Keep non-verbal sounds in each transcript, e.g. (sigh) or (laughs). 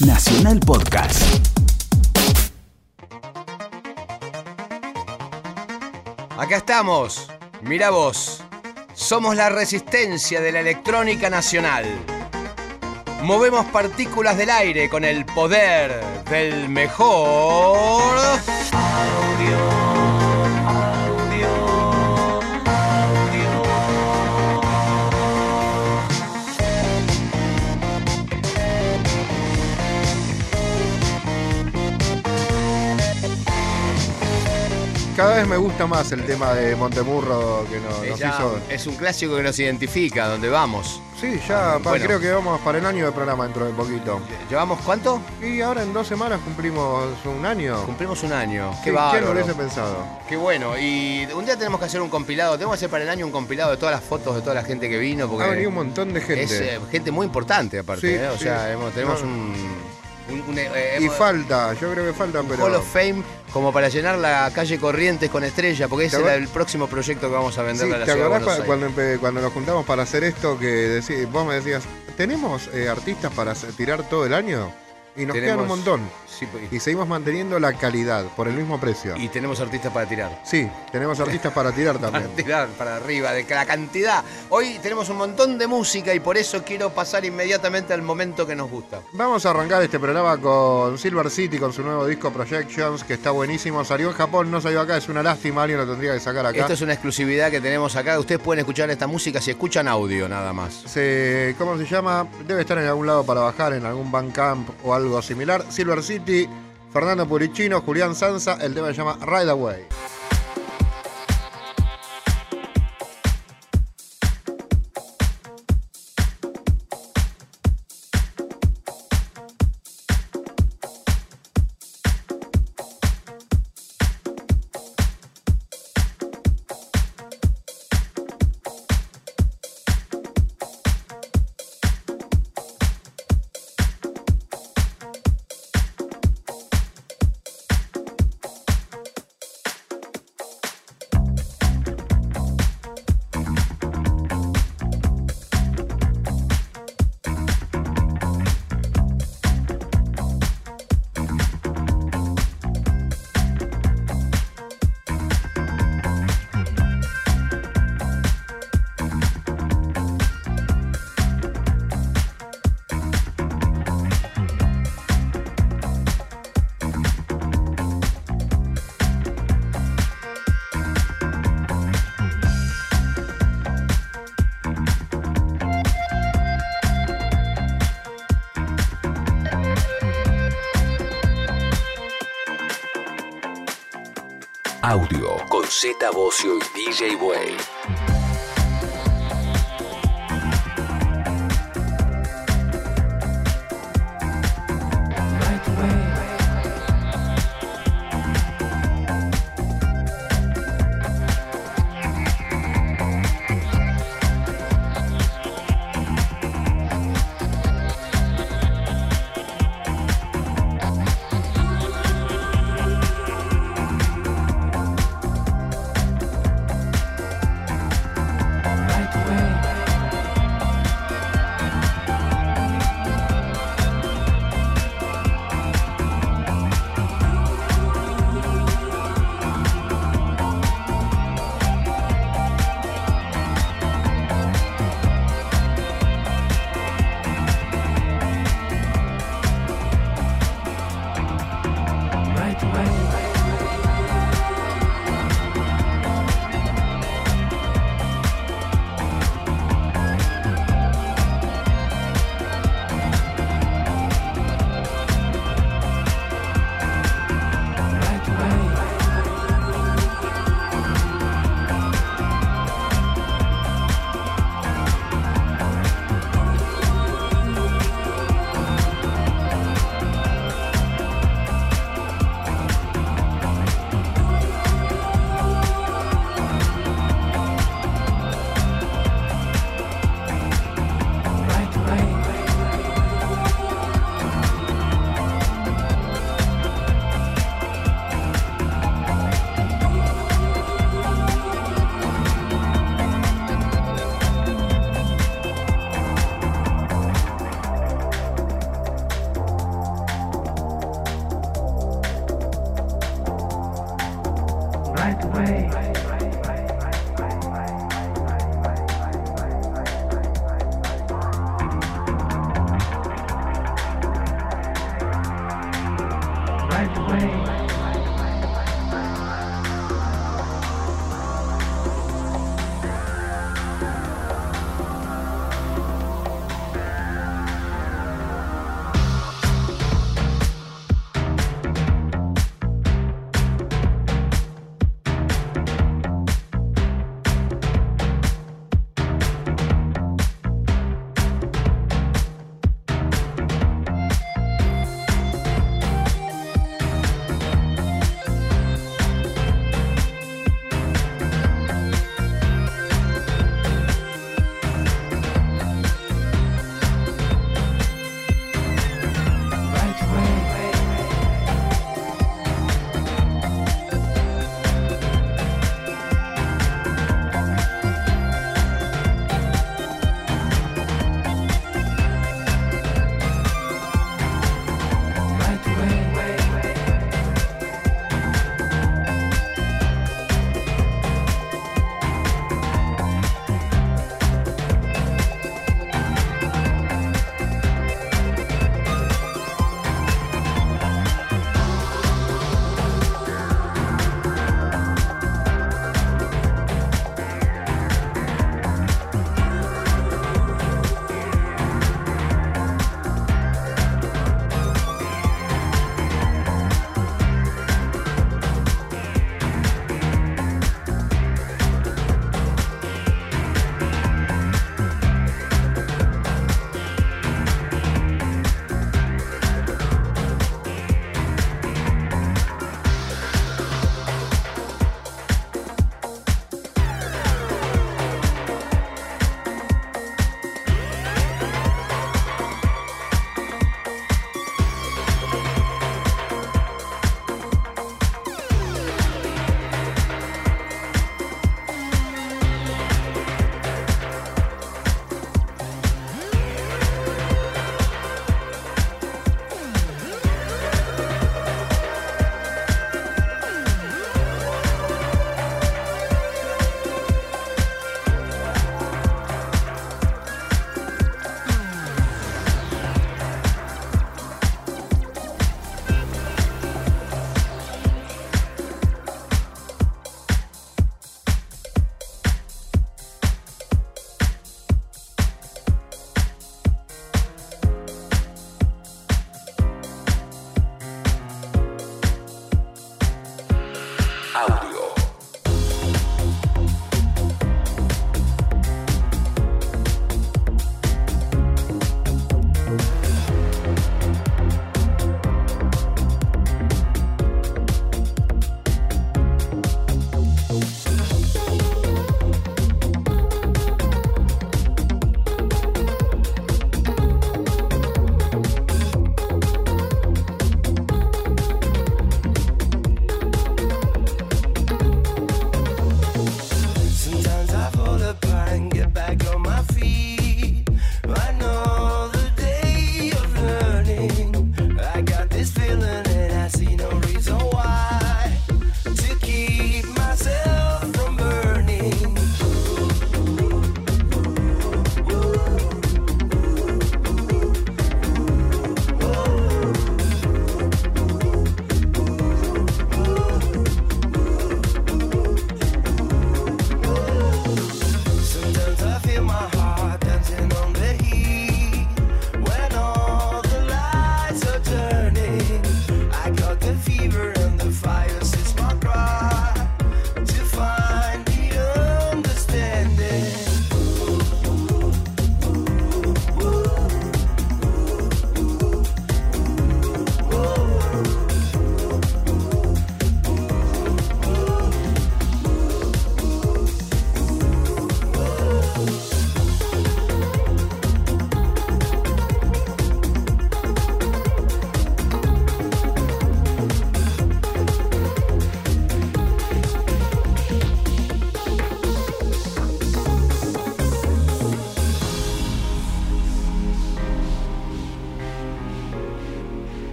Nacional Podcast. Acá estamos. Mira vos. Somos la resistencia de la electrónica nacional. Movemos partículas del aire con el poder del mejor cada vez me gusta más el tema de Montemurro que nos, Es, nos hizo. es un clásico que nos identifica, donde vamos. Sí, ya pa- Bueno. creo que vamos para el año de programa dentro de poquito. ¿Llevamos cuánto? Y ahora en dos semanas cumplimos un año. Cumplimos un año. Qué ¿Quién bárbaro. lo hubiese pensado? Qué bueno. Y un día tenemos que hacer un compilado. Tenemos que hacer para el año un compilado de todas las fotos de toda la gente que vino. Porque Ha venido un montón de gente. Es eh, gente muy importante, aparte. Sí, ¿eh? O sí. sea, hemos- tenemos No. un. Un- un, eh, y falta, yo creo que falta, pero. Hall of Fame como para llenar la calle Corrientes con estrella, porque ese ¿Te era acuer- el próximo proyecto que vamos a Sí, venderle a la ¿Te de acordás cuando, cuando nos juntamos para hacer esto que decí- vos me decías, ¿tenemos eh, artistas para tirar todo el año? Y nos quedan un Tenemos- montón. Sí, pues, Y seguimos manteniendo la calidad por el mismo precio. y tenemos artistas para tirar. Sí, tenemos artistas para tirar (laughs) Para también. tirar para arriba, de la cantidad. Hoy tenemos un montón de música y por eso quiero pasar inmediatamente al momento que nos gusta. Vamos a arrancar este programa con Silver City, con su nuevo disco Projections, que está buenísimo. Salió en Japón, no salió acá, es una lástima, alguien lo tendría que sacar acá. Esto es una exclusividad que tenemos acá. Ustedes pueden escuchar esta música si escuchan audio nada más. Se- ¿Cómo se llama? Debe estar en algún lado para bajar, en algún Bandcamp o algo similar. Silver City, Fernando Purichino, Julián Sanza, el tema se llama Ride Away. Z Bocio y DJ Way.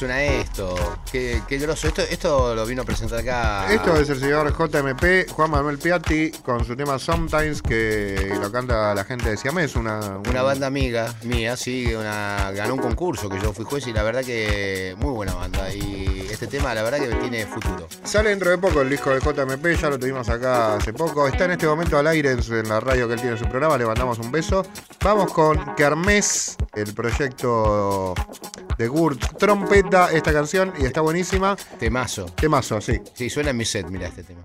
Suena esto. Qué, qué groso. Esto, esto lo vino a presentar acá. Esto es el señor JMP, Juan Manuel Piatti, con su tema Sometimes, que lo canta la gente de Siamés, una, Una banda amiga mía, sí, una, ganó un concurso que yo fui juez y la verdad que muy buena banda. Y este tema, la verdad que tiene futuro. Sale dentro de poco el disco de JMP, ya lo tuvimos acá hace poco. Está en este momento al aire en, su- en la radio que él tiene en su programa, le mandamos un beso. Vamos con Kermés, el proyecto de Gurt. Trompeta esta canción y está buenísima. Temazo. Temazo, sí. Sí, suena en mi set, mira este tema.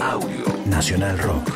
Audio, Nacional Rock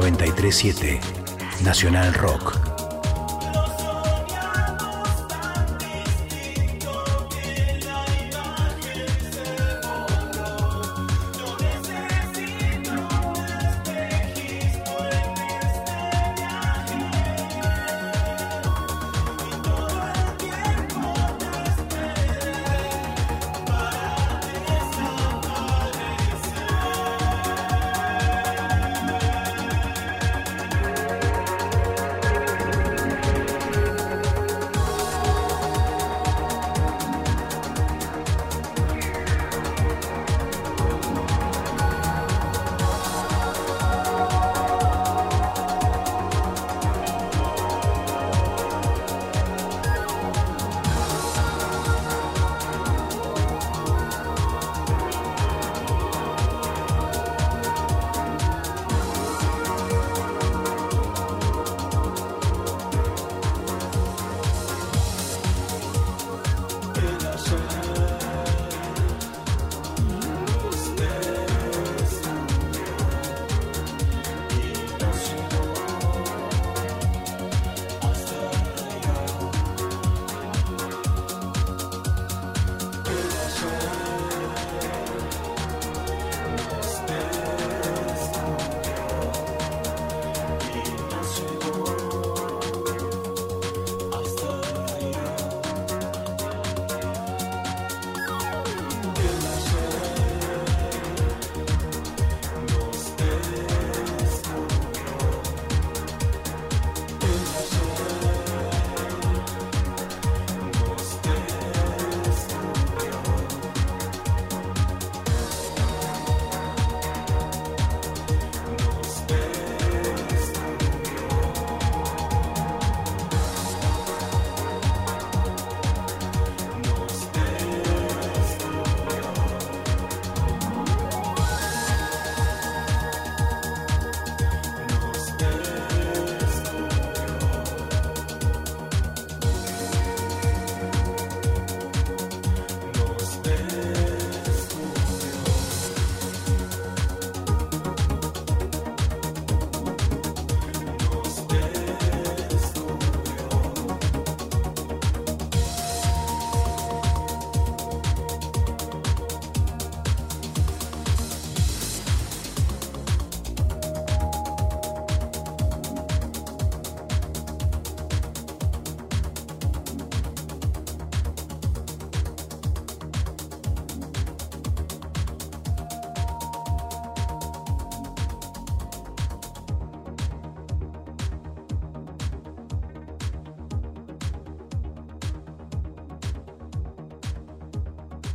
937. Nacional Rock.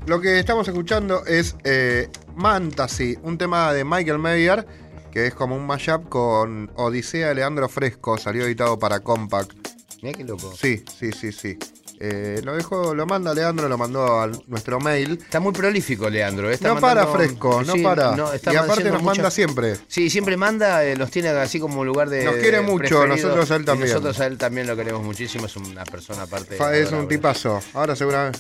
Lo que estamos escuchando es eh, Mantasy, un tema de Michael Mayer, que es como un mashup con Odisea de Leandro Fresco, salió editado para Compact. Mirá qué loco. Sí, sí, sí, sí. Eh, lo dejó, lo manda Leandro, lo mandó a nuestro mail. Está muy prolífico, Leandro. Está no para fresco, no Sí, para. no, y aparte nos mucha- manda siempre. Sí, siempre manda, eh, nos tiene así como un lugar de. Nos quiere mucho, nosotros a él y también. Nosotros a él también lo queremos muchísimo, es una persona aparte. Fa- es un tipazo. Ahora seguramente.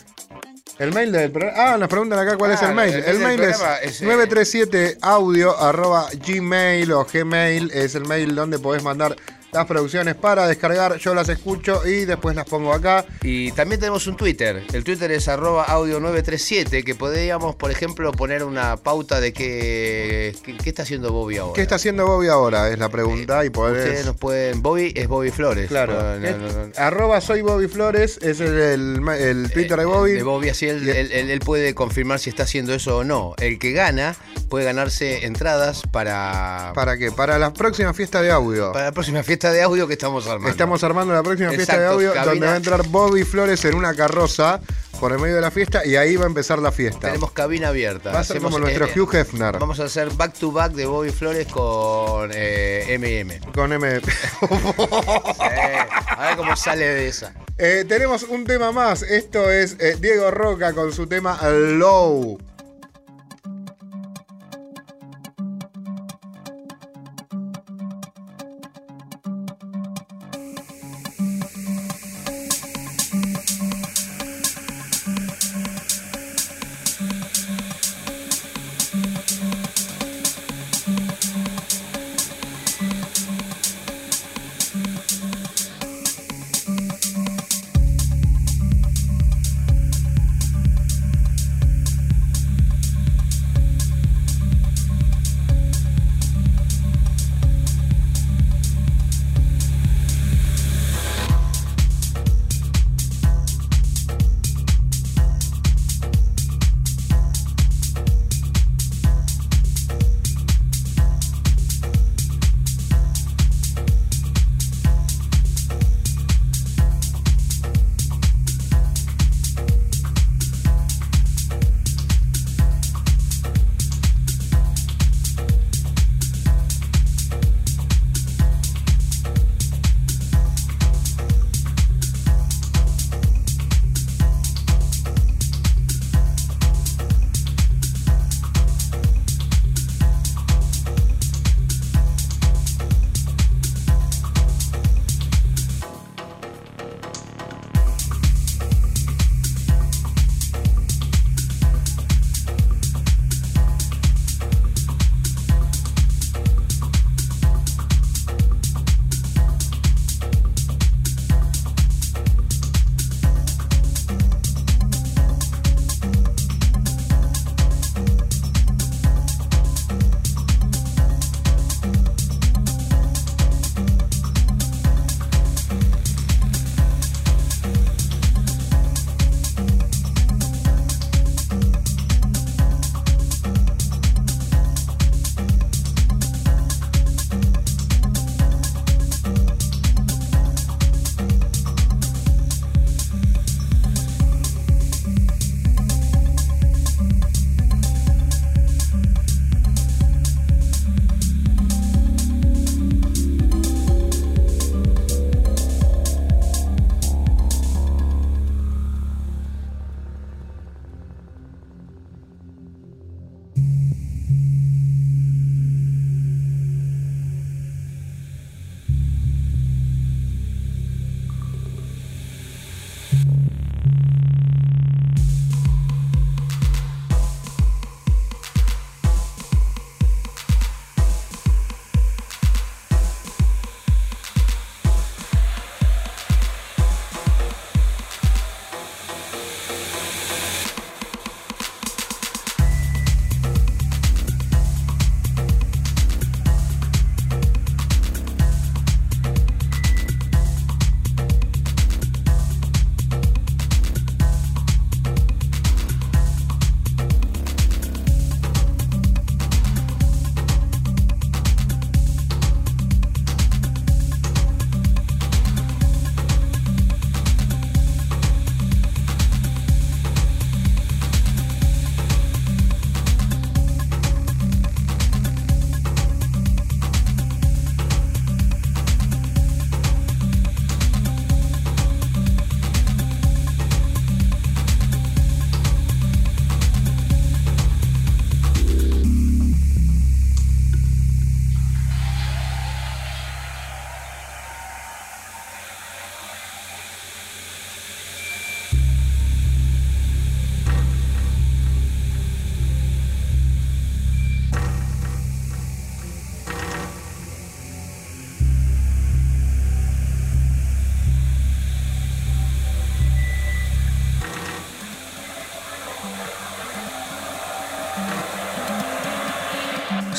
El mail del programa. Ah, nos preguntan acá cuál es el mail. el El, mail es es, eh, 937 audio arroba gmail o gmail. Es el mail donde podés mandar las producciones para descargar. Yo las escucho y después las pongo acá. Y también tenemos un Twitter. El Twitter es arroba audio 937, que podríamos, por ejemplo, poner una pauta de qué, qué, qué está haciendo Bobby ahora. ¿Qué está haciendo Bobby ahora? Es la pregunta. y podés. Ustedes nos pueden. Bobby es Bobby Flores. Claro. No, no, no, no. Arroba soy Bobby Flores. Es el, el- el Twitter de Bobby. De Bobby, así él- él- él puede confirmar si está haciendo eso o no. El que gana puede ganarse entradas para, ¿Para qué? Para la próxima fiesta de audio. para la próxima fiesta de audio que estamos armando. Estamos armando la próxima fiesta de audio cabina. donde va a entrar Bobby Flores en una carroza por el medio de la fiesta y ahí va a empezar la fiesta. Tenemos cabina abierta. va a ser Hacemos, como nuestro eh, Hugh Hefner Vamos a hacer back to back de Bobby Flores con eh, M&M. con M. Eh, (laughs) a ver cómo sale de esa. Eh, tenemos un tema más. Esto es eh, Diego Roca con su tema. Low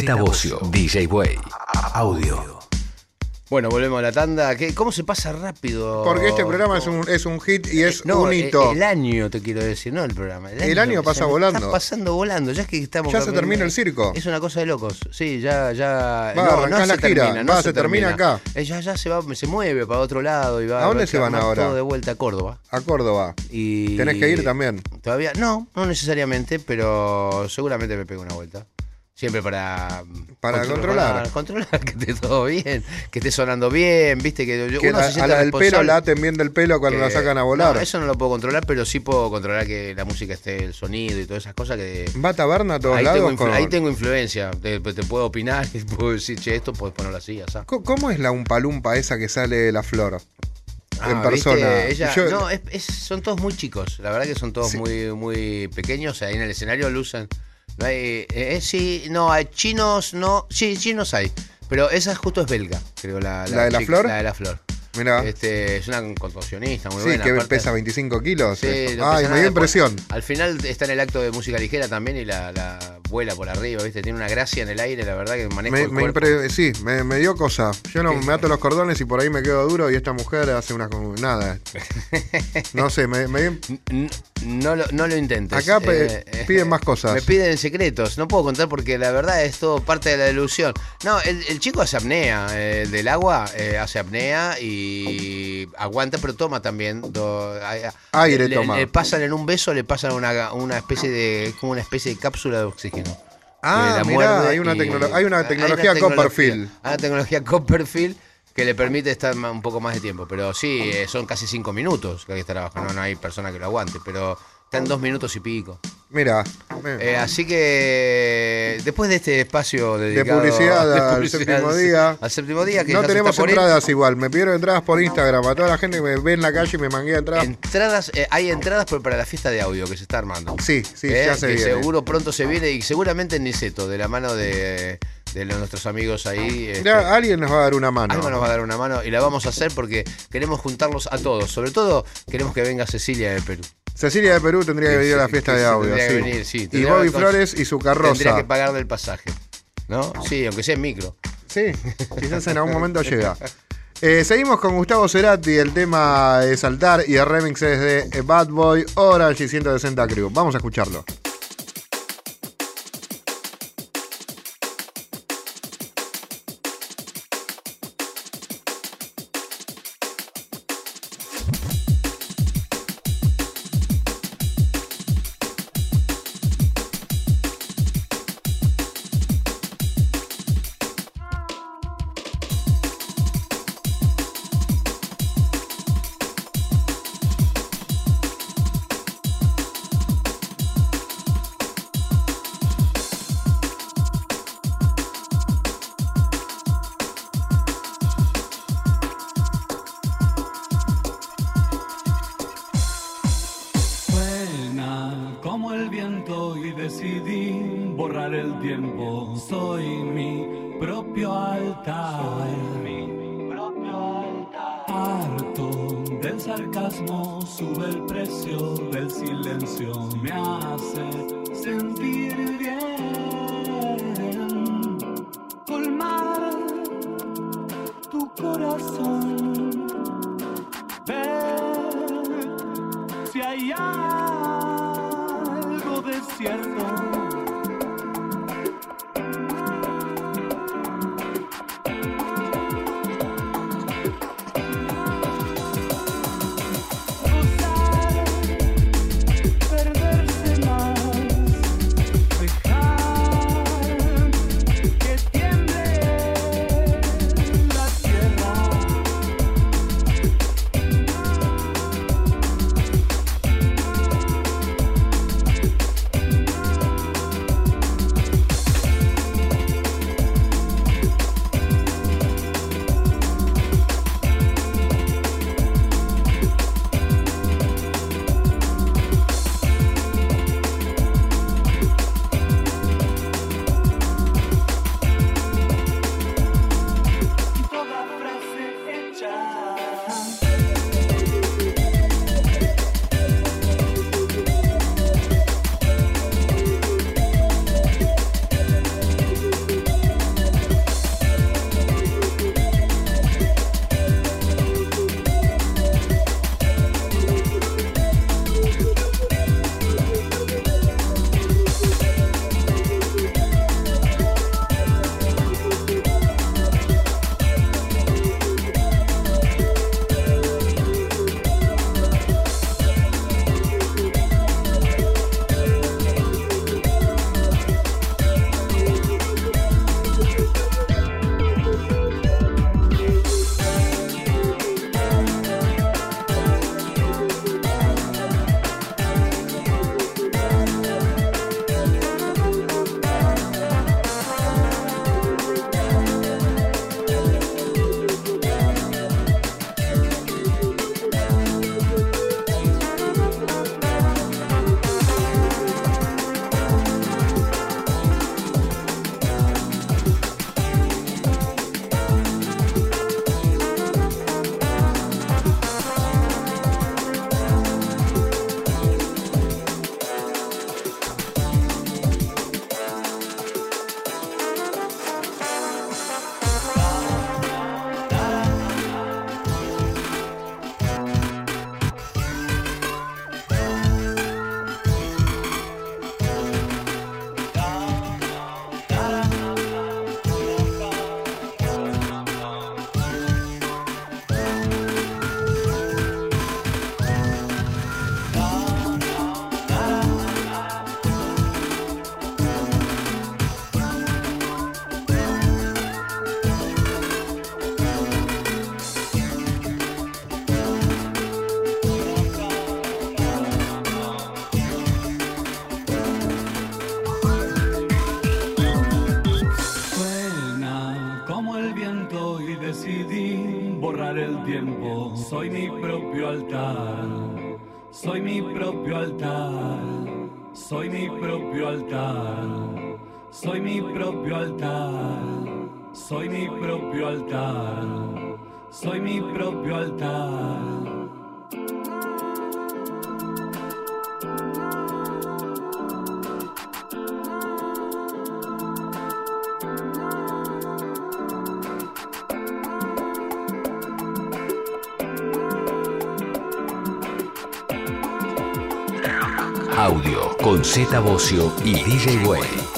Z Bocio, DJ Way, Audio. Bueno, volvemos a la tanda. ¿Qué- ¿Cómo se pasa rápido? Porque este programa es un, es un hit y es No, un eh, hito. El año te quiero decir, no el programa. El año pasa volando. Está pasando volando, ya es que estamos. Ya se termina el circo. Es una cosa de locos. Sí, ya, ya. Va, arrancás la se gira. termina, no Va, se termina acá. Eh, ya, ya se va, se mueve para otro lado y va. ¿A dónde va se van ahora? Todo de vuelta a Córdoba. A Córdoba. Y ¿Tenés que ir también? Todavía, no, no necesariamente, pero seguramente me pego una vuelta. Siempre para... Para controlar. Para controlar, (laughs) que esté todo bien, que esté sonando bien, viste, que yo- Que uno a, se a la del pelo la aten bien del pelo cuando la que- sacan a volar. No, eso no lo puedo controlar, pero sí puedo controlar que la música esté, el sonido y todas esas cosas que... ¿Va a taberna a todos Ahí lados? tengo, influ- con- ahí tengo influencia, te, te puedo opinar (laughs) y puedo decir, che, esto puedes ponerlo así. Co- ¿Cómo es la umpalumpa esa que sale de la flor? en Ah, persona. Ella- Yo- no, es- es- son todos muy chicos. La verdad que son todos Sí. muy, muy pequeños. Ahí en el escenario lucen. Eh, eh, sí, no, hay chinos, no. Sí, chinos hay. Pero esa justo es belga, creo. ¿La, ¿La de la chica- flor? La de la flor. Mirá. Este, es una contorsionista muy sí, buena. que aparte- pesa 25 kilos. Sí, Ay, me dio impresión. Al final está en el acto de música ligera también y la, la vuela por arriba, ¿viste? Tiene una gracia en el aire, la verdad que maneja Me, el me impre- sí, me, me dio cosa. Yo no me ato los cordones y por ahí me quedo duro y esta mujer hace una nada. (laughs) No sé, me, me No lo, no lo intentes. Acá pe- piden más cosas. Me piden secretos. No puedo contar porque la verdad es todo parte de la ilusión. No, el, el chico hace apnea. eh, El del agua eh, hace apnea y aguanta, pero toma también. do- Aire le, toma. Le pasan en un beso, le pasan una, una especie de. como una especie de cápsula de oxígeno. Ah, mirá, hay una y- hay una hay tecnología Copperfield. Hay una tecnología Copperfield que le permite estar un poco más de tiempo. Pero sí, eh, son casi cinco minutos que hay que estar abajo. No, no hay persona que lo aguante, pero está en dos minutos y pico. Mira, Eh, así que después de este espacio dedicado publicidad de al (laughs) publicidad séptimo al- día. al séptimo día que no tenemos ir. entradas igual. Me pidieron entradas por Instagram. A toda la gente que me ve en la calle y me manguea entradas. Entradas, eh, hay entradas para la fiesta de audio que se está armando. Sí, sí, Eh, ya se que viene. seguro pronto se viene y seguramente en Niceto, de la mano de, de los- nuestros amigos ahí. este, alguien nos va a dar una mano. Algo nos va a dar una mano y la vamos a hacer porque queremos juntarlos a todos. Sobre todo queremos que venga Cecilia de Perú. Cecilia de Perú tendría que venir a la fiesta de audio. tendría que sí. venir, sí, y tendría Bobby Flores y su Tendría carroza. que pagarle el pasaje. ¿No? Sí, aunque sea en micro. Sí, (laughs) quizás en algún momento llega. Eh, seguimos con Gustavo Cerati, el tema de Saltar y el remix es de Bad Boy Orange y 160 Crew. Vamos a escucharlo. Tiempo. Soy mi propio altar. mi propio altar. Harto del sarcasmo, sube el precio del silencio, me hace Soy mi propio altar, soy mi propio altar, soy mi propio altar, soy mi propio altar, soy mi propio altar, soy mi propio altar. Con Z Bocio y DJ Way.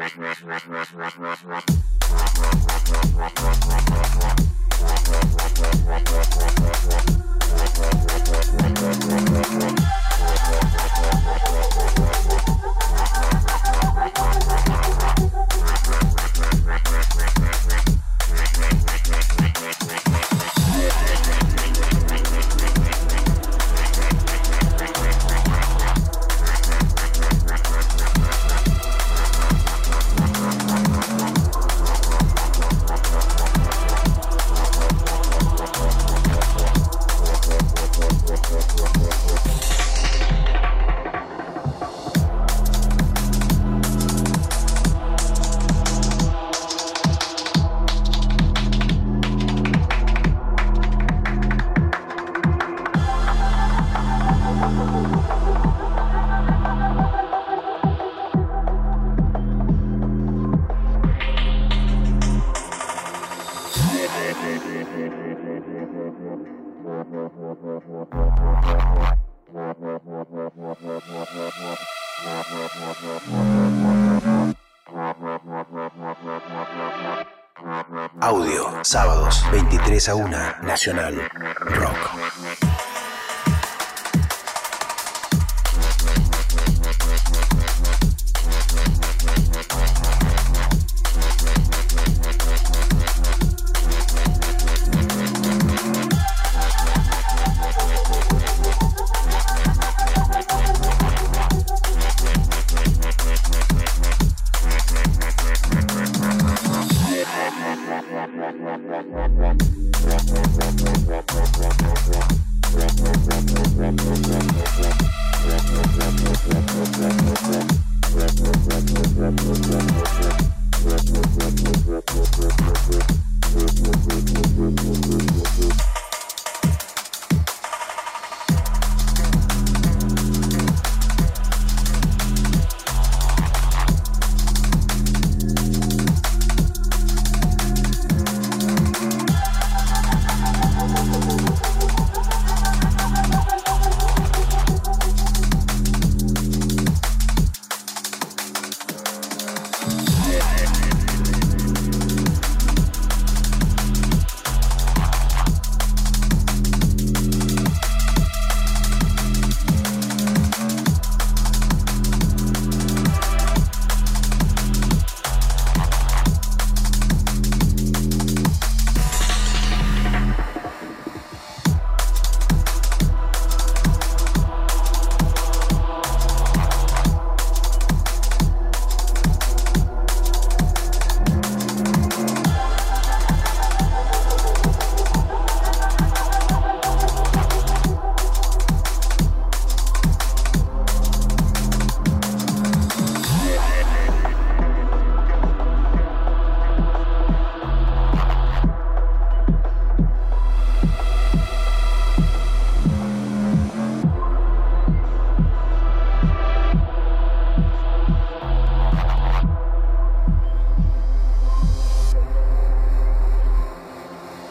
Audio, 23 a 1, Nacional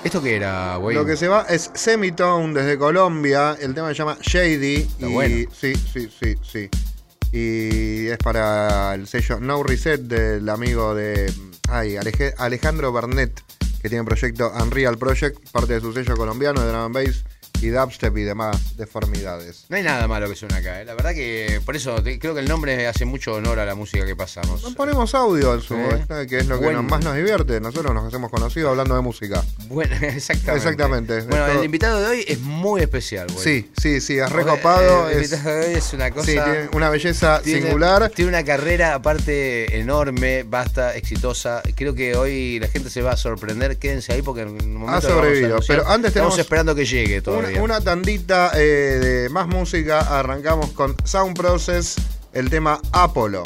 ¿Esto qué era, güey? Lo que se va es Semitone desde Colombia. El tema se llama Shady. Está y bueno. sí, sí, sí, sí. Y es para el sello No Reset del amigo de ay, Alejandro Bernet, que tiene el proyecto Unreal Project, parte de su sello colombiano de drum and bass y dubstep y demás deformidades. No hay nada malo que suene acá, ¿eh? La verdad que por eso te- creo que el nombre hace mucho honor a la música que pasamos. Nos ponemos audio en su Sí. eh, que es lo que Bueno. nos- más nos divierte. Nosotros nos hacemos conocidos hablando de música. Bueno, (laughs) exactamente. Exactamente. Bueno, Esto- el invitado de hoy es muy especial, güey. Sí, sí, sí, es recopado. eh, El es, invitado de hoy es una cosa. sí, tiene una belleza Tiene- singular. Tiene una carrera aparte enorme, basta, exitosa. Creo que hoy la gente se va a sorprender. Quédense ahí porque en un momento. Ha lo vamos a sobrevivido, pero antes Estamos esperando que llegue todavía. Una, una tandita eh, de más música. Arrancamos con Sound Process, el tema Apolo.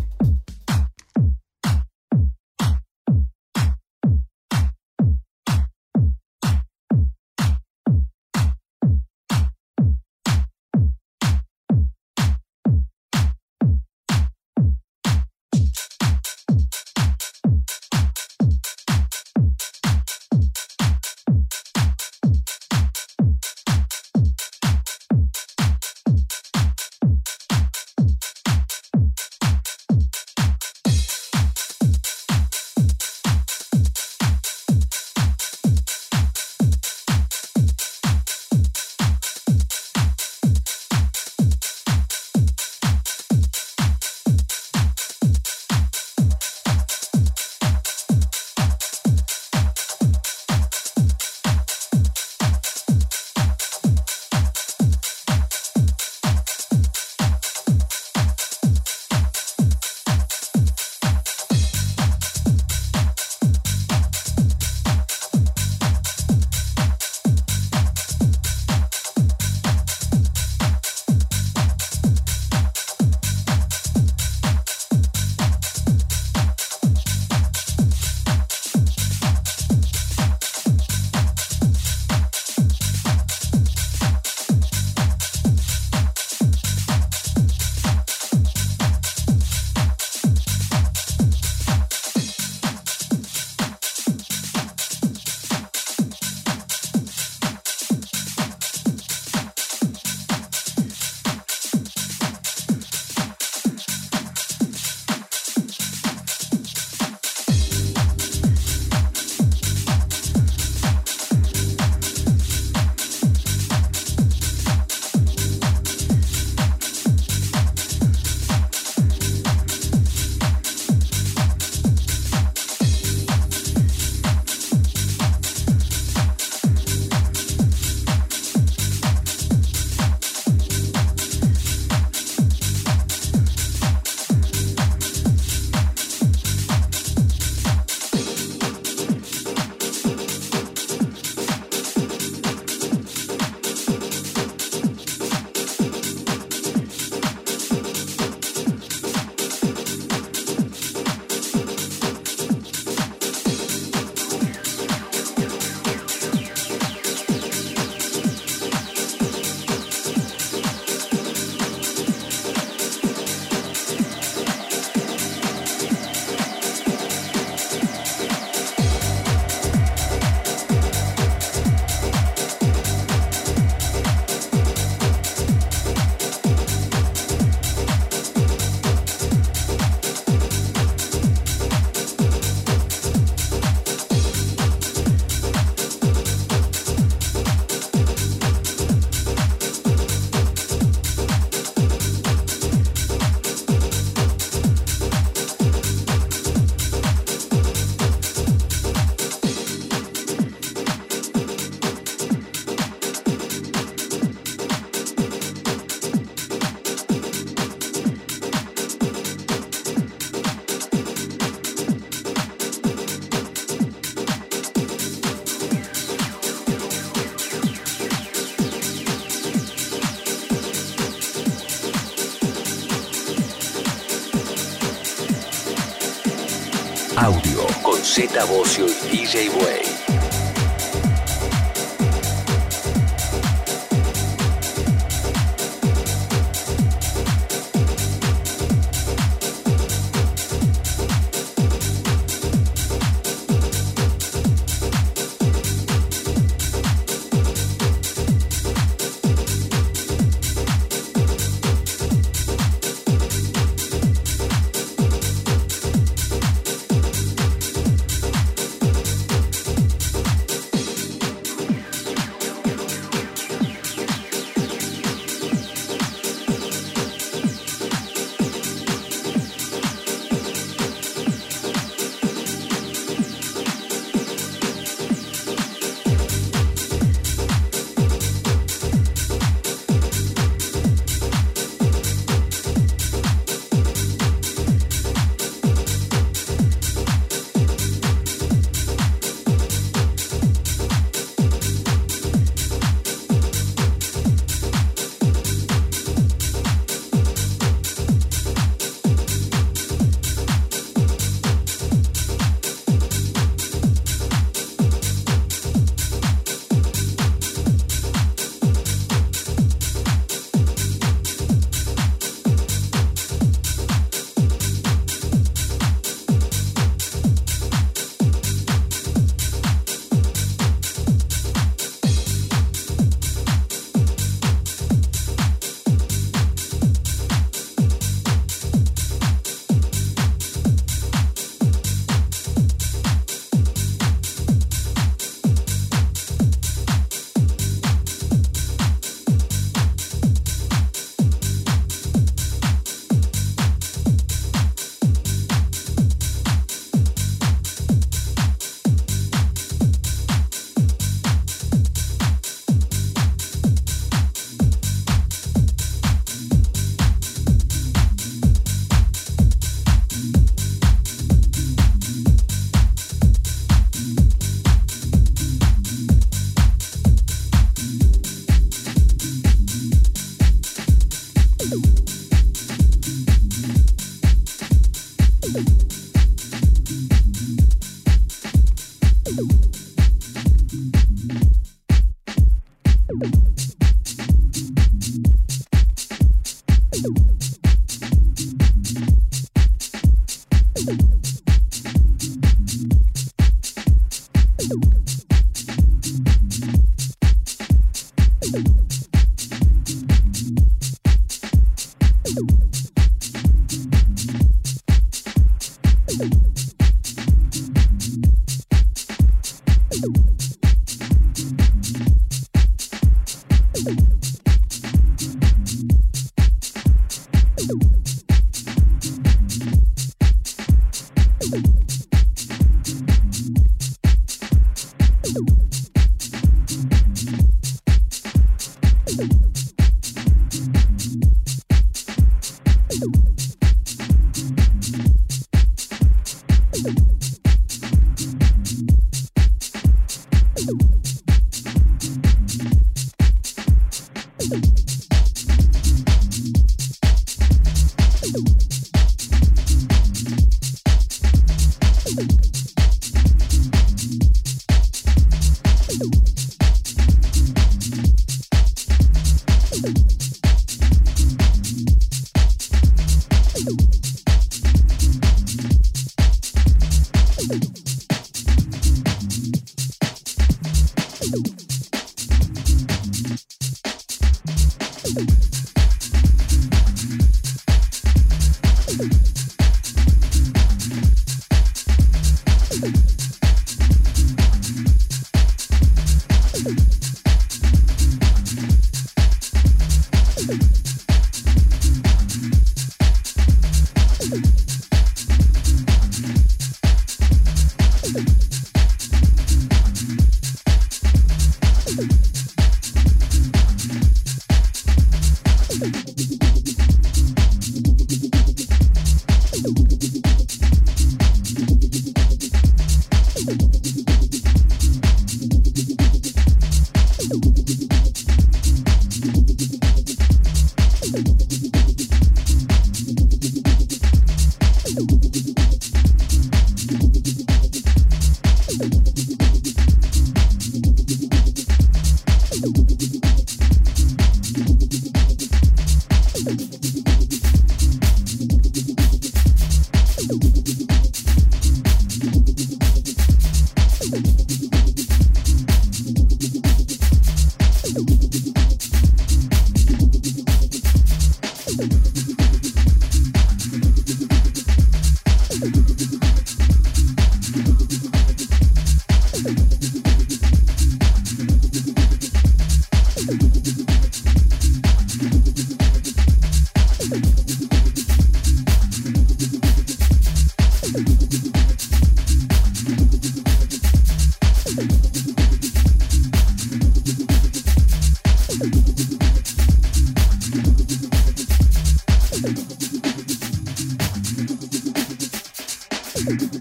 Z Bocio y DJ Way. you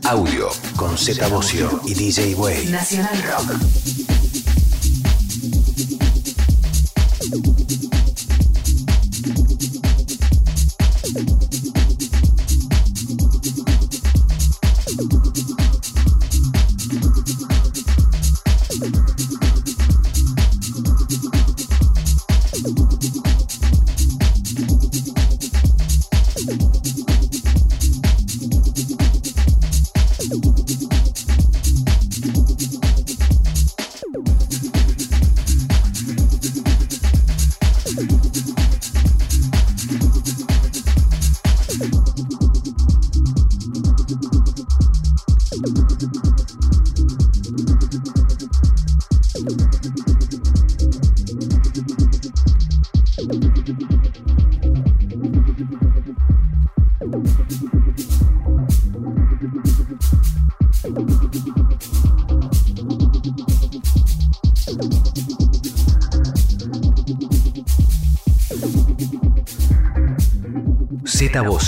Audio con Z Bocio y DJ Way. Nacional Rock.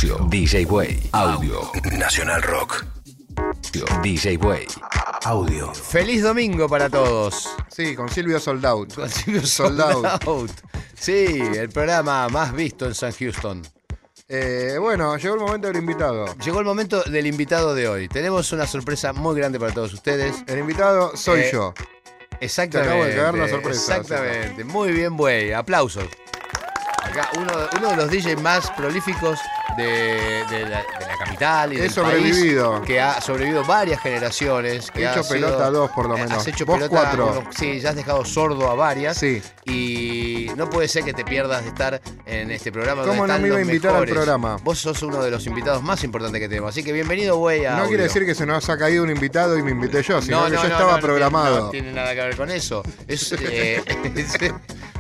DJ Way. Audio Nacional Rock. DJ Way. Audio. Feliz domingo para todos. Sí, con Silvio Soldout. Con Silvio (laughs) Sold Out. Sold Out. Sí, el programa más visto en San Houston. Eh, bueno, llegó el momento del invitado. Llegó el momento del invitado de hoy. Tenemos una sorpresa muy grande para todos ustedes. El invitado soy Eh, yo. Exactamente. Te acabo de cagar la sorpresa, Exactamente. Muy bien, güey. Aplausos. Acá uno, uno de los DJs más prolíficos de, de la, de la capital y He del sobrevivido. país, que ha sobrevivido varias generaciones. Que He ha hecho sido- pelota a dos, por lo menos. Has hecho Vos pelota cuatro. uno- sí, ya has dejado sordo a varias. Sí. Y no puede ser que te pierdas de estar en este programa. ¿Cómo donde no me iba a invitar al programa? Vos sos uno de los invitados más importantes que tenemos. Así que bienvenido, güey. No quiere decir que se nos ha caído un invitado y me invité yo, sino que ya estaba programado. No tiene nada que ver con eso. Es, eh, (laughs)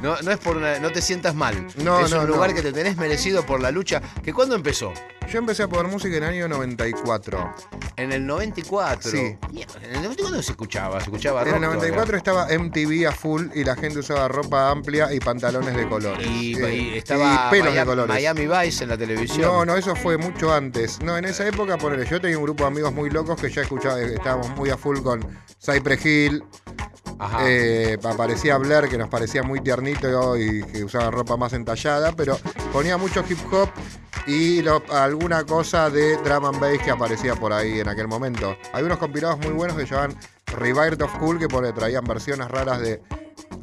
no, no es por una- no te sientas mal. No, es no, un lugar no. que te tenés merecido por la lucha. ¿Que cuándo empezó? Yo empecé a poner música en el año 94. En el 94. Sí. En el 94 no se escuchaba, se escuchaba En el rock 94 estaba MTV a full y la gente usaba ropa amplia y pantalones de colores. todavía. Y, Eh, y estaba y pelos Miami, de colores. Miami Vice en la televisión. No, no, eso fue mucho antes. No, en esa época, ponele, yo tenía un grupo de amigos muy locos que ya escuchaba, estábamos muy a full con Cypress Hill. Eh, aparecía Blair, que nos parecía muy tiernito y que usaba ropa más entallada, pero ponía mucho hip hop y alguna cosa de drum and bass que aparecía por ahí en aquel momento. Hay unos compilados muy buenos que llamaban Revived of Cool, que pone, traían versiones raras de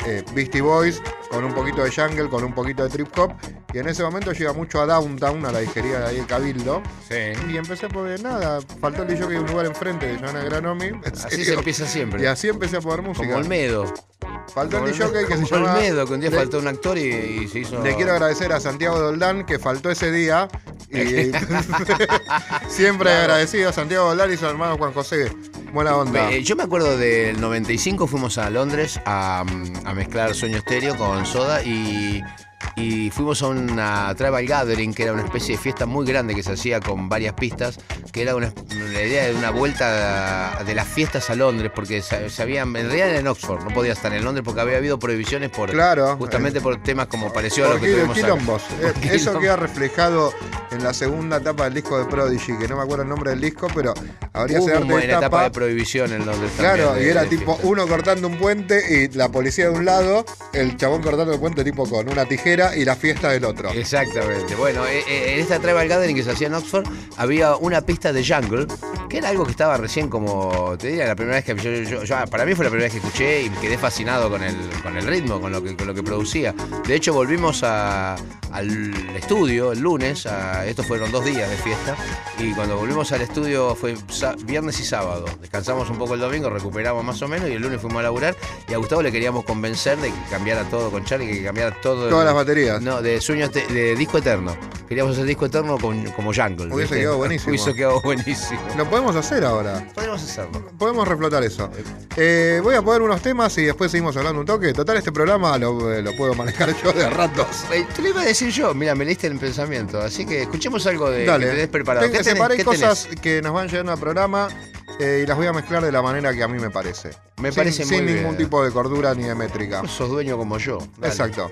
eh, Beastie Boys, con un poquito de jungle, con un poquito de trip hop, y en ese momento iba mucho a Downtown, a la disquería de ahí de Cabildo, Sí. y empecé por nada, faltó el DJ que un lugar enfrente de Joana Granomi, Así se empieza siempre. y así empecé a poner música. Como Olmedo. Faltó Como el DJ que se llama... Olmedo, que un día Le- faltó un actor y, y se hizo. Le quiero agradecer a Santiago Doldán que faltó ese día. Y (laughs) (laughs) siempre agradecido a Santiago Doldán y su hermano Juan José. Buena onda. Eh, yo me acuerdo del 95, fuimos a Londres a, mm, a mezclar Sueño Estéreo con Soda y, y fuimos a una Travel Gathering, que era una especie de fiesta muy grande que se hacía con varias pistas, que era una, la idea de una vuelta de las fiestas a Londres, porque se, se habían, en realidad era en Oxford, no podía estar en Londres porque había habido prohibiciones por Claro. justamente por temas como pareció a lo que tuvimos acá. quilombos. Eh, Eso queda reflejado en la segunda etapa del disco de Prodigy, que no me acuerdo el nombre del disco, pero habría una arte de etapa etapa. de prohibición en Londres Claro, también, y era de tipo uno cortando un puente y la policía de un lado, el chabón cortando el puente tipo con una tijera y la fiesta del otro. Exactamente. Bueno, eh, eh, en esta Travel Gathering que se hacía en Oxford había una pista de jungle, que era algo que estaba recién como, te diría, la primera vez que yo, yo- yo- para mí fue la primera vez que escuché y me quedé fascinado con el, con el ritmo, con lo, que, con lo que producía. De hecho, volvimos a- al estudio el lunes, a- estos fueron dos días de fiesta, y cuando volvimos al estudio fue viernes y sábado. Descansamos un poco el domingo, recuperamos más o menos, y el lunes fuimos a laburar, y a Gustavo le queríamos convencer de que cambiara todo con Charlie, que cambiara todo. el- Todas las baterías. no, de sueño Ete- de disco eterno. Queríamos hacer disco eterno con, como Jungle. Hubiese quedado buenísimo. (laughs) Hubiese quedado buenísimo. Lo podemos hacer ahora. Podríamos hacerlo. Podemos reflotar eso. Eh, voy a poner unos temas y después seguimos hablando un toque. Total, este programa lo, eh, lo puedo manejar (laughs) yo de ratos. Eh, te lo iba a decir yo, mira, me leíste el pensamiento. Así que escuchemos algo de Dale. que tenés preparado. Ten- ¿Qué tenés? separé ¿Qué cosas tenés? que nos van llegando al programa eh, y las voy a mezclar de la manera que a mí me parece. Me Sin- parece sin, muy ningún bien. tipo de cordura ni de métrica. Sos dueño como yo. Dale. Exacto.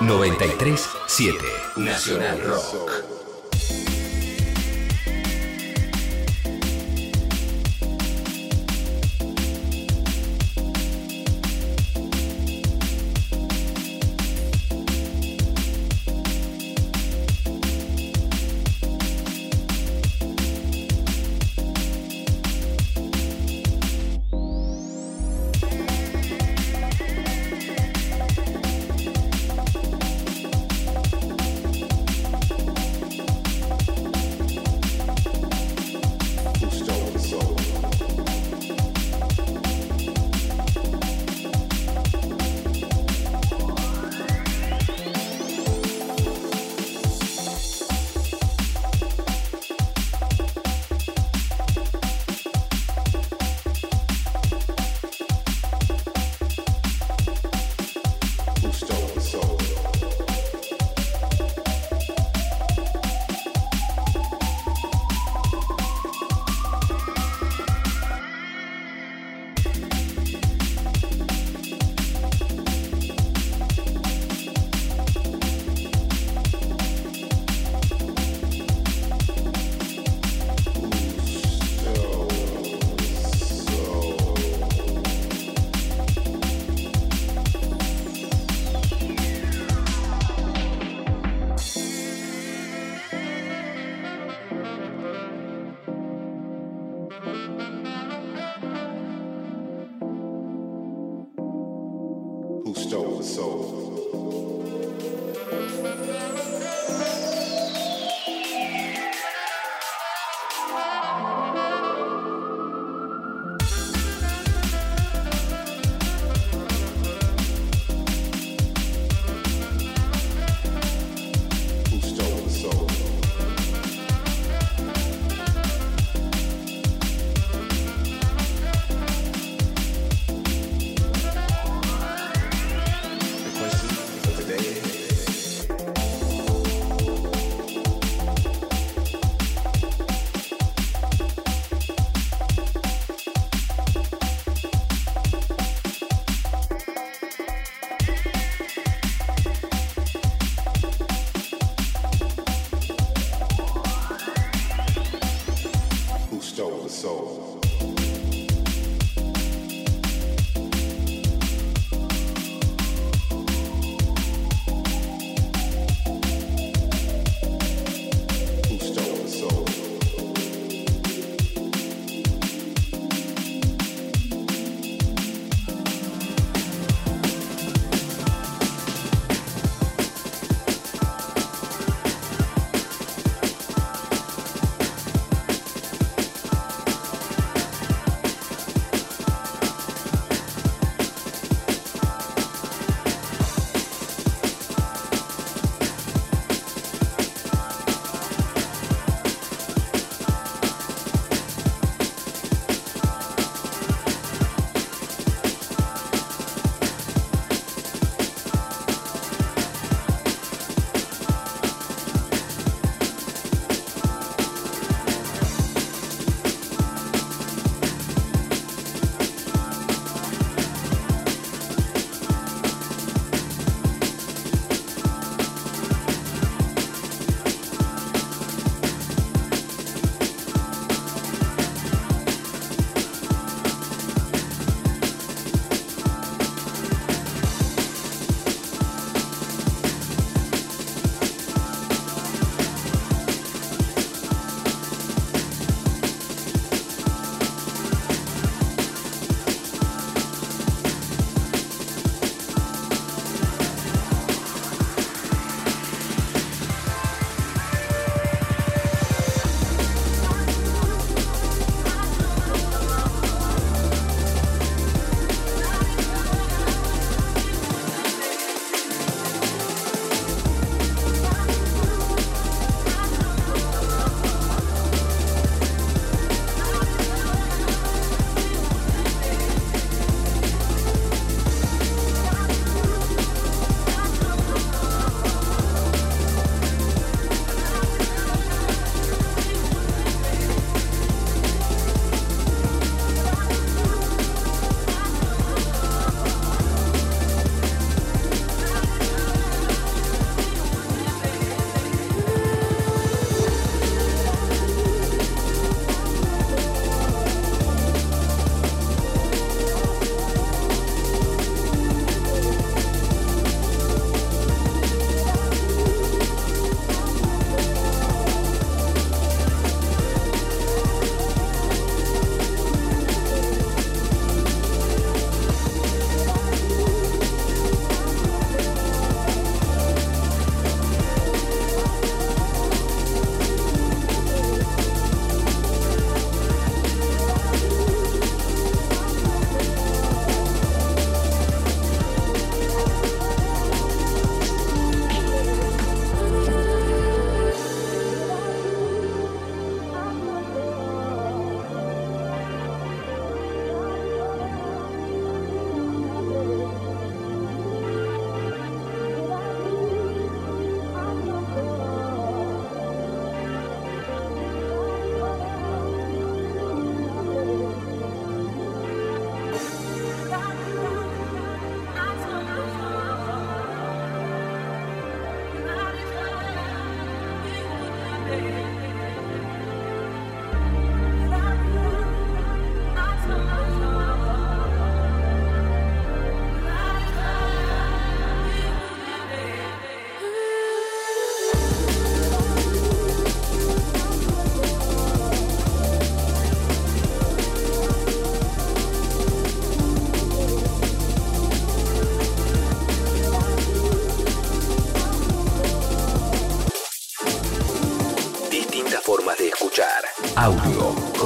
937 Nacional Rock.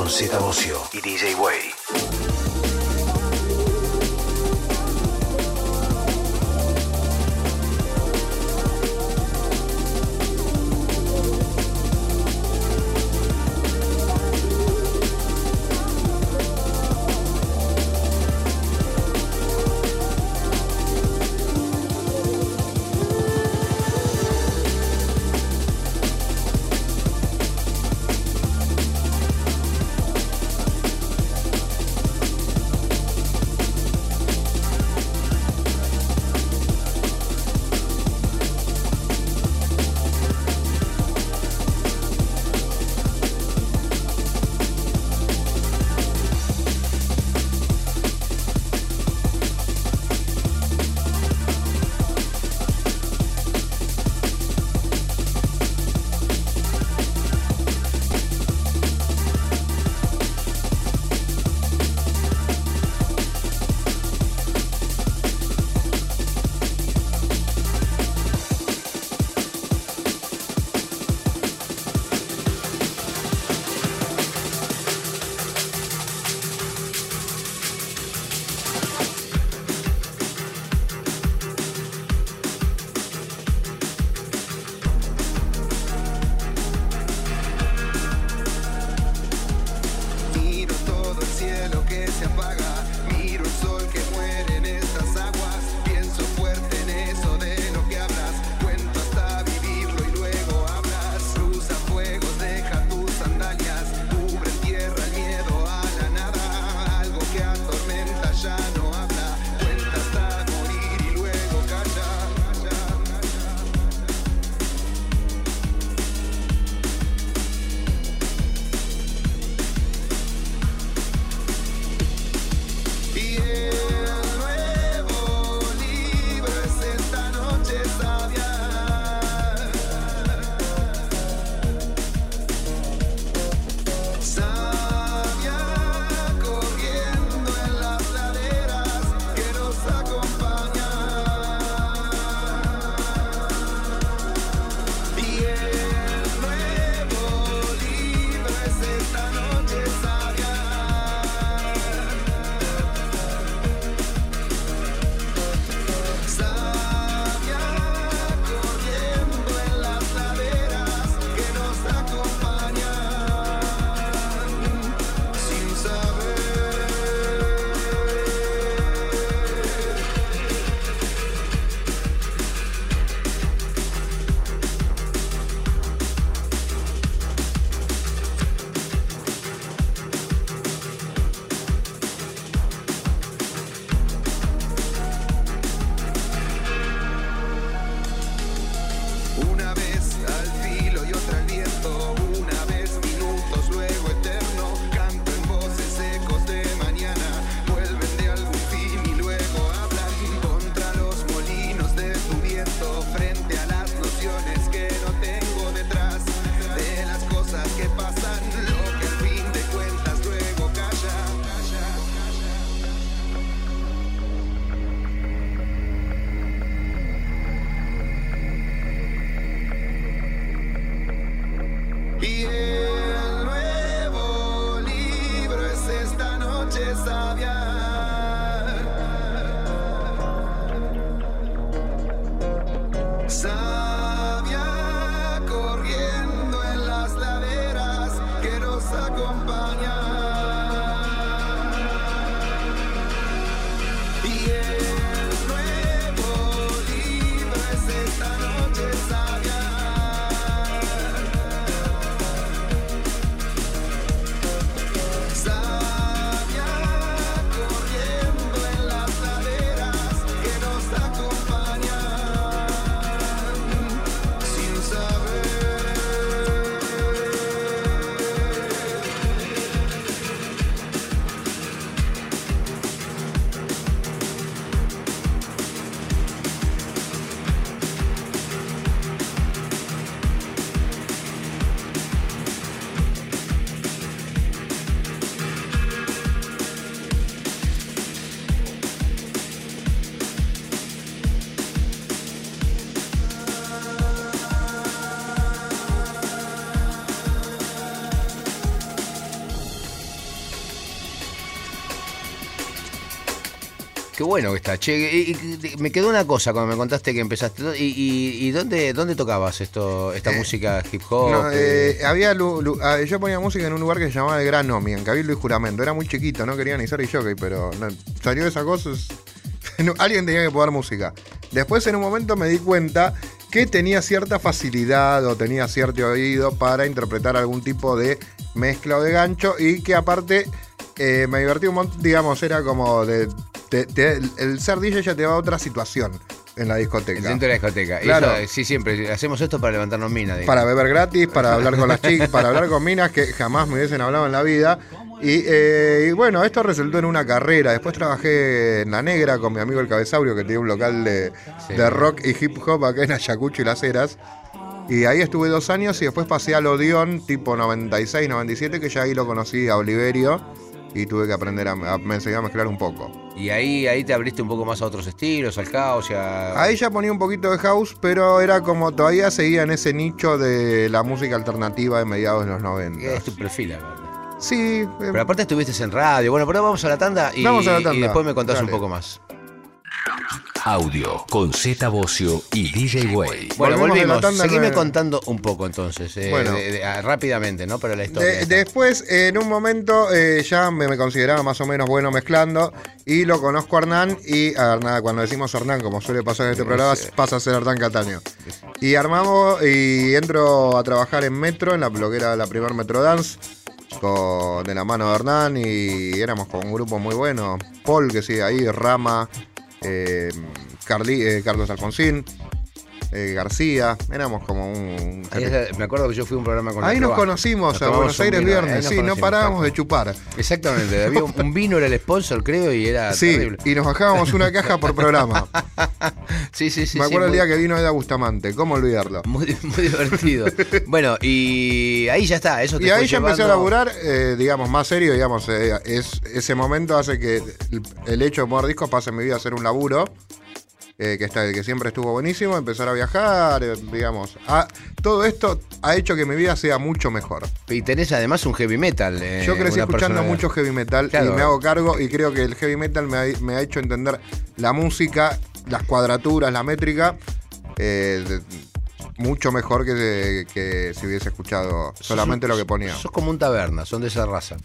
Con Z Bocio y DJ Way. Qué bueno que está. Che, y- y- me quedó una cosa cuando me contaste que empezaste. ¿Y, y, y dónde, dónde tocabas esto, esta Eh, música hip hop? No, eh? eh, había lu- lu- ah, yo ponía música en un lugar que se llamaba El Gran Omi, en Cabildo y Juramento. Era muy chiquito, no quería ni ser jockey, pero no, salió de esa cosa. (laughs) no, alguien tenía que poner música. Después, en un momento, me di cuenta que tenía cierta facilidad o tenía cierto oído para interpretar algún tipo de mezcla o de gancho y que aparte eh, me divertí un montón, digamos, era como de... te- te- el- ser DJ ya te va a otra situación en la discoteca. El centro de la discoteca. Claro. eso, sí, siempre. Hacemos esto para levantarnos minas. digamos. para beber gratis, para hablar con las chicas, (laughs) para hablar con minas que jamás me hubiesen hablado en la vida. Y, eh, y bueno, esto resultó en una carrera. Después trabajé en La Negra con mi amigo el Cabezaurio, que tiene un local de, Sí. de rock y hip hop acá en Ayacucho y Las Heras. Y ahí estuve dos años y después pasé al Odeón, tipo 96, 97, que ya ahí lo conocí a Oliverio. Y tuve que aprender a, a- me a mezclar un poco. Y ahí, ahí te abriste un poco más a otros estilos, al house, a... Ahí ya ponía un poquito de house, pero era como todavía seguía en ese nicho de la música alternativa de mediados de los 90. ¿Qué es tu perfil, aparte? Sí, eh, Pero aparte estuviste en radio. Bueno, pero vamos a la tanda y, Vamos a la tanda. y después me contás Dale. un poco más. Audio con Z Bocio y DJ Way. Bueno, de volvimos. tanda Seguime contando un poco entonces. eh, Bueno. de- de- rápidamente, ¿no? Pero la historia. de- después, en un momento, eh, ya me, me consideraba más o menos bueno mezclando y lo conozco a Hernán y a Hernán, cuando decimos Hernán, como suele pasar en este programa, pasa a ser Hernán Cataño. Y armamos y entro a trabajar en Metro, en la bloguera la primer Metro Dance, con, de la mano de Hernán y éramos con un grupo muy bueno. Paul, que sigue ahí, Rama, eh, eh, Carlos Alfonsín. Eh, García, éramos como un... Ahí es- me acuerdo que yo fui a un programa con Ahí nos conocimos, a tomamos Buenos Aires vino, viernes, nos sí, no parábamos de chupar. Exactamente, había un, un vino era el sponsor, creo, y era Sí, terrible. y nos bajábamos una caja por programa. (laughs) Sí, sí, sí. Me sí, acuerdo el muy- día que vino Eda Bustamante, ¿cómo olvidarlo? Muy, muy divertido. bueno, y ahí ya está. Eso te Y ahí ya empecé a laburar, eh, digamos, más serio, digamos, eh, es, ese momento hace que el, el hecho de poner discos pase en mi vida a ser un laburo, eh, que, está, que siempre estuvo buenísimo, empezar a viajar, eh, digamos. Ah, todo esto ha hecho que mi vida sea mucho mejor. Y tenés además un heavy metal. eh, Yo crecí escuchando personalidad. mucho heavy metal Claro. y me hago cargo y creo que el heavy metal me ha, me ha hecho entender la música, las cuadraturas, la métrica, eh, mucho mejor que, que si hubiese escuchado solamente lo que ponía. Sos como un taberna, son de esa raza.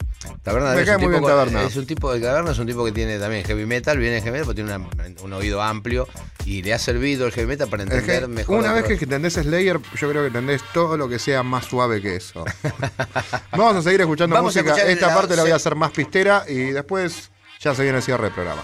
Taberna Me cae muy tipo bien con- Taberna. Es un tipo de taberna, es un tipo que tiene también heavy metal, viene heavy metal, pero tiene una- un oído amplio y le ha servido el heavy metal para entender mejor. una vez que entendés Slayer, yo creo que entendés todo lo que sea más suave que eso. (laughs) Vamos a seguir escuchando Vamos música. Esta la- parte la voy a hacer más pistera y después ya se viene el cierre del programa.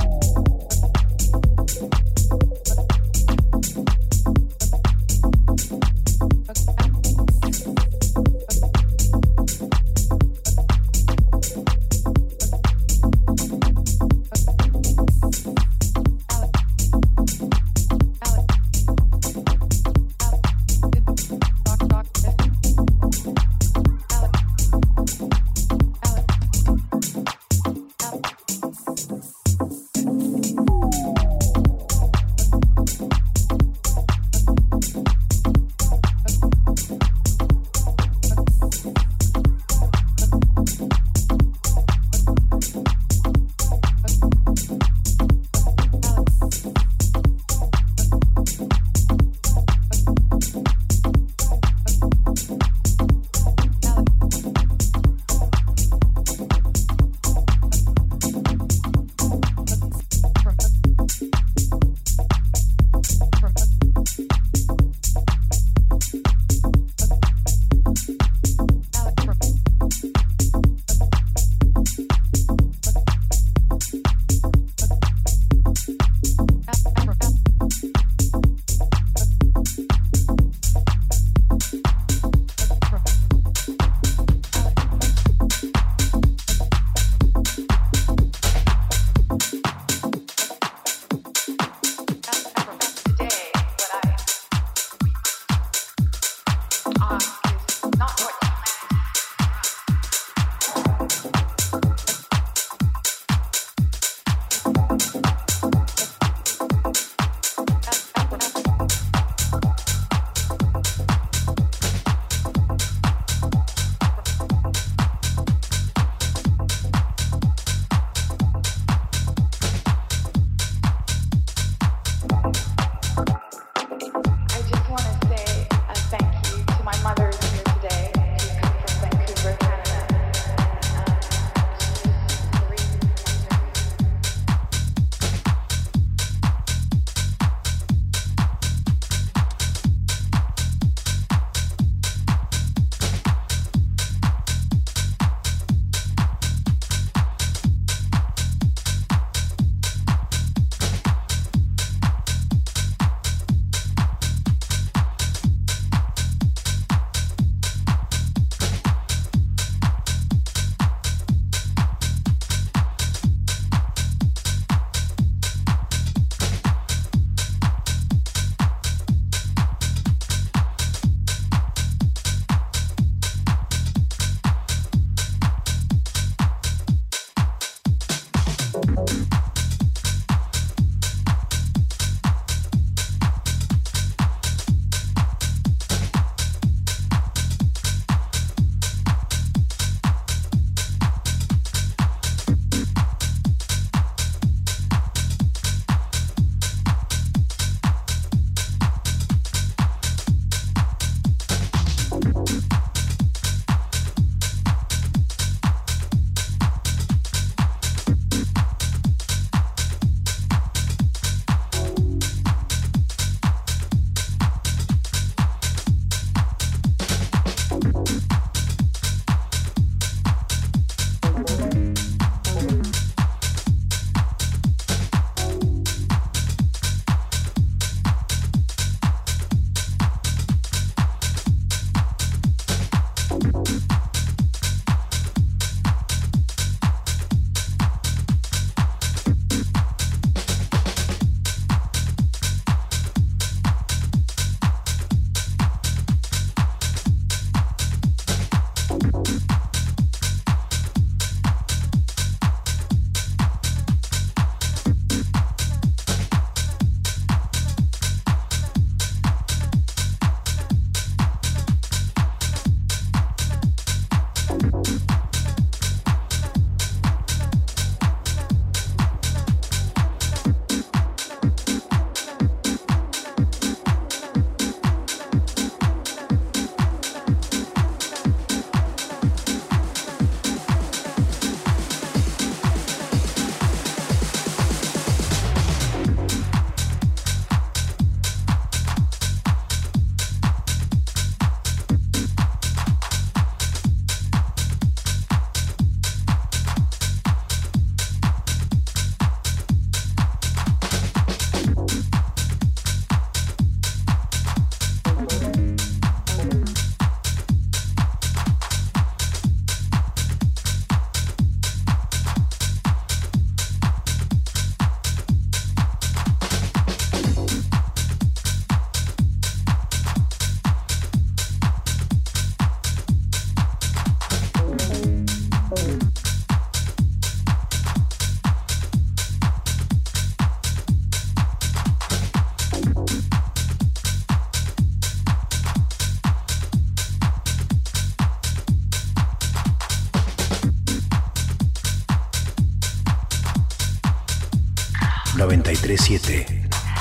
937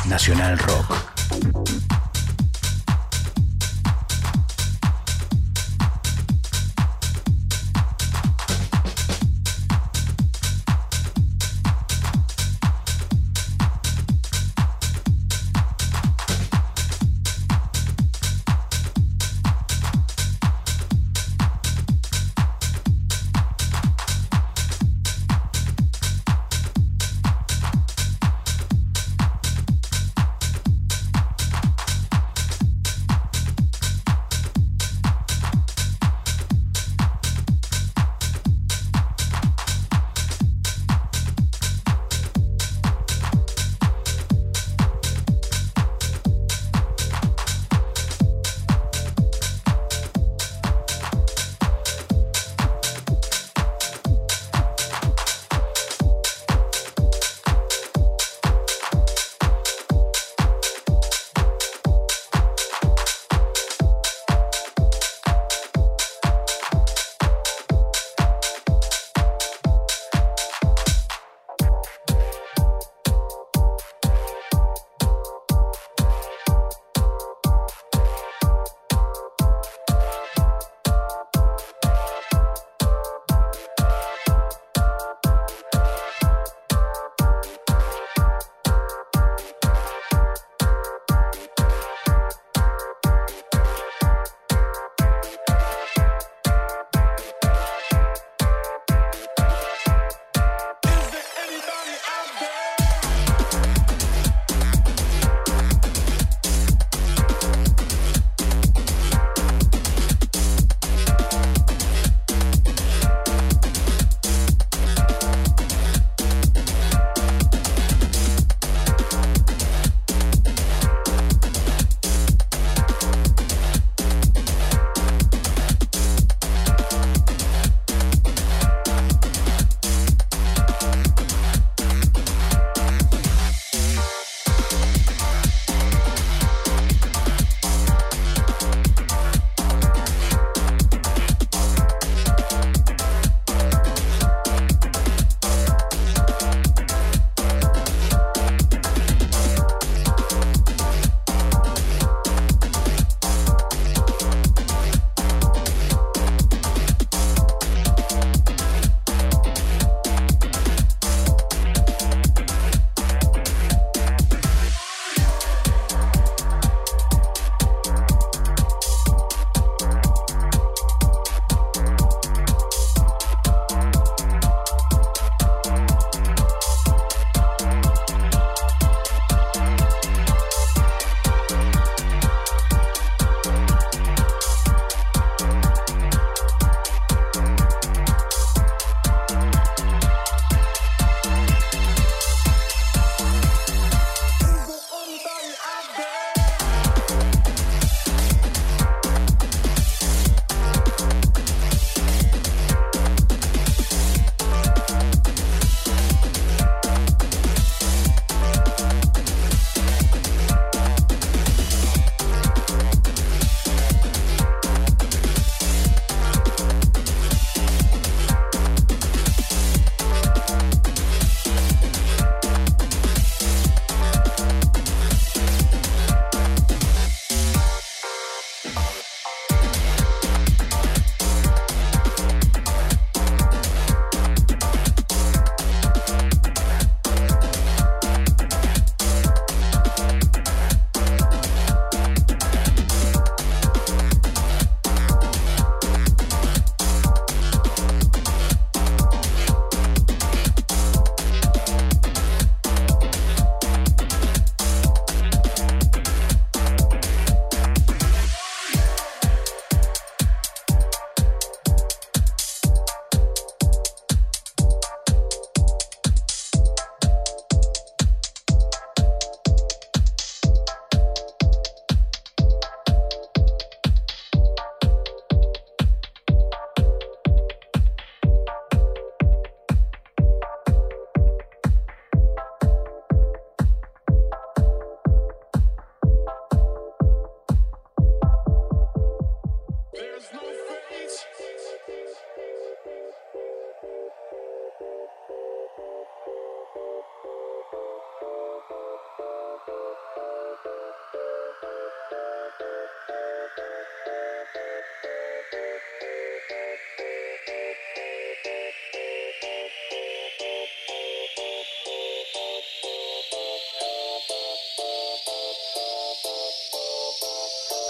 Nacional Rock.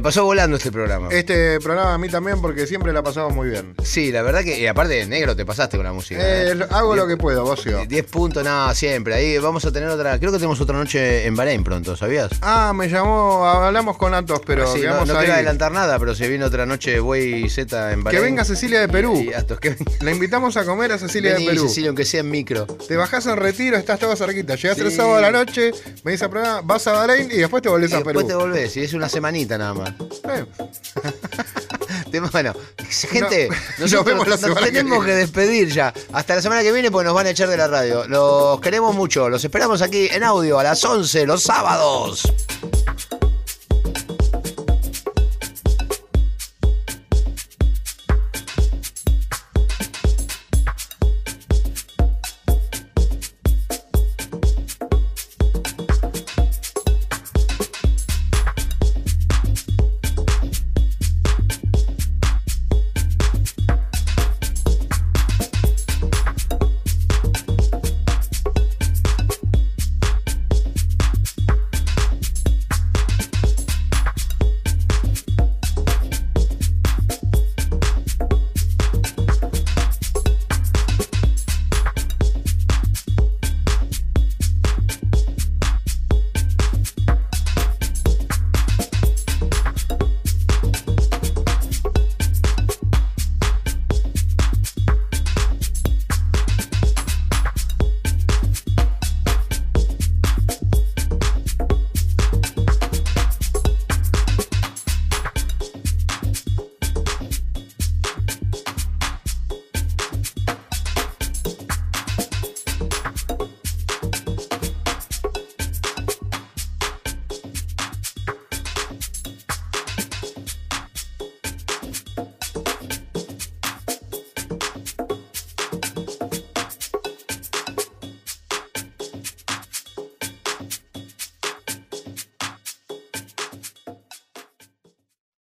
Me pasó volando este programa. Este programa a mí también porque siempre la pasamos muy bien. Sí, la verdad que, y aparte de negro te pasaste con la música. Eh, ¿eh? hago lo que puedo, Bocio. 10 puntos, nada, siempre. Ahí vamos a tener otra. Creo que tenemos otra noche en Bahrein pronto, ¿sabías? Ah, me llamó, hablamos con Atos, pero Sí, no, quedamos no ahí. quiero adelantar nada, pero se viene otra noche Buey Z en Que Bahrein. venga Cecilia de Perú. Y Astos, que venga. La invitamos a comer a Cecilia Vení, de Perú. Cecilia, aunque sea en micro. Te bajás en retiro, estás todo cerquita. Llegás Sí. el sábado a la noche, venís a programa, vas a Bahrein y después te volvés Y a después Perú. te volvés, y es una semanita nada más. Eh, (laughs) Bueno, gente, No, nos nosotros vemos la nos semana que tenemos que, viene. despedir ya. Hasta la semana que viene, pues nos van a echar de la radio. Los queremos mucho. Los esperamos aquí en audio a las 11 los sábados.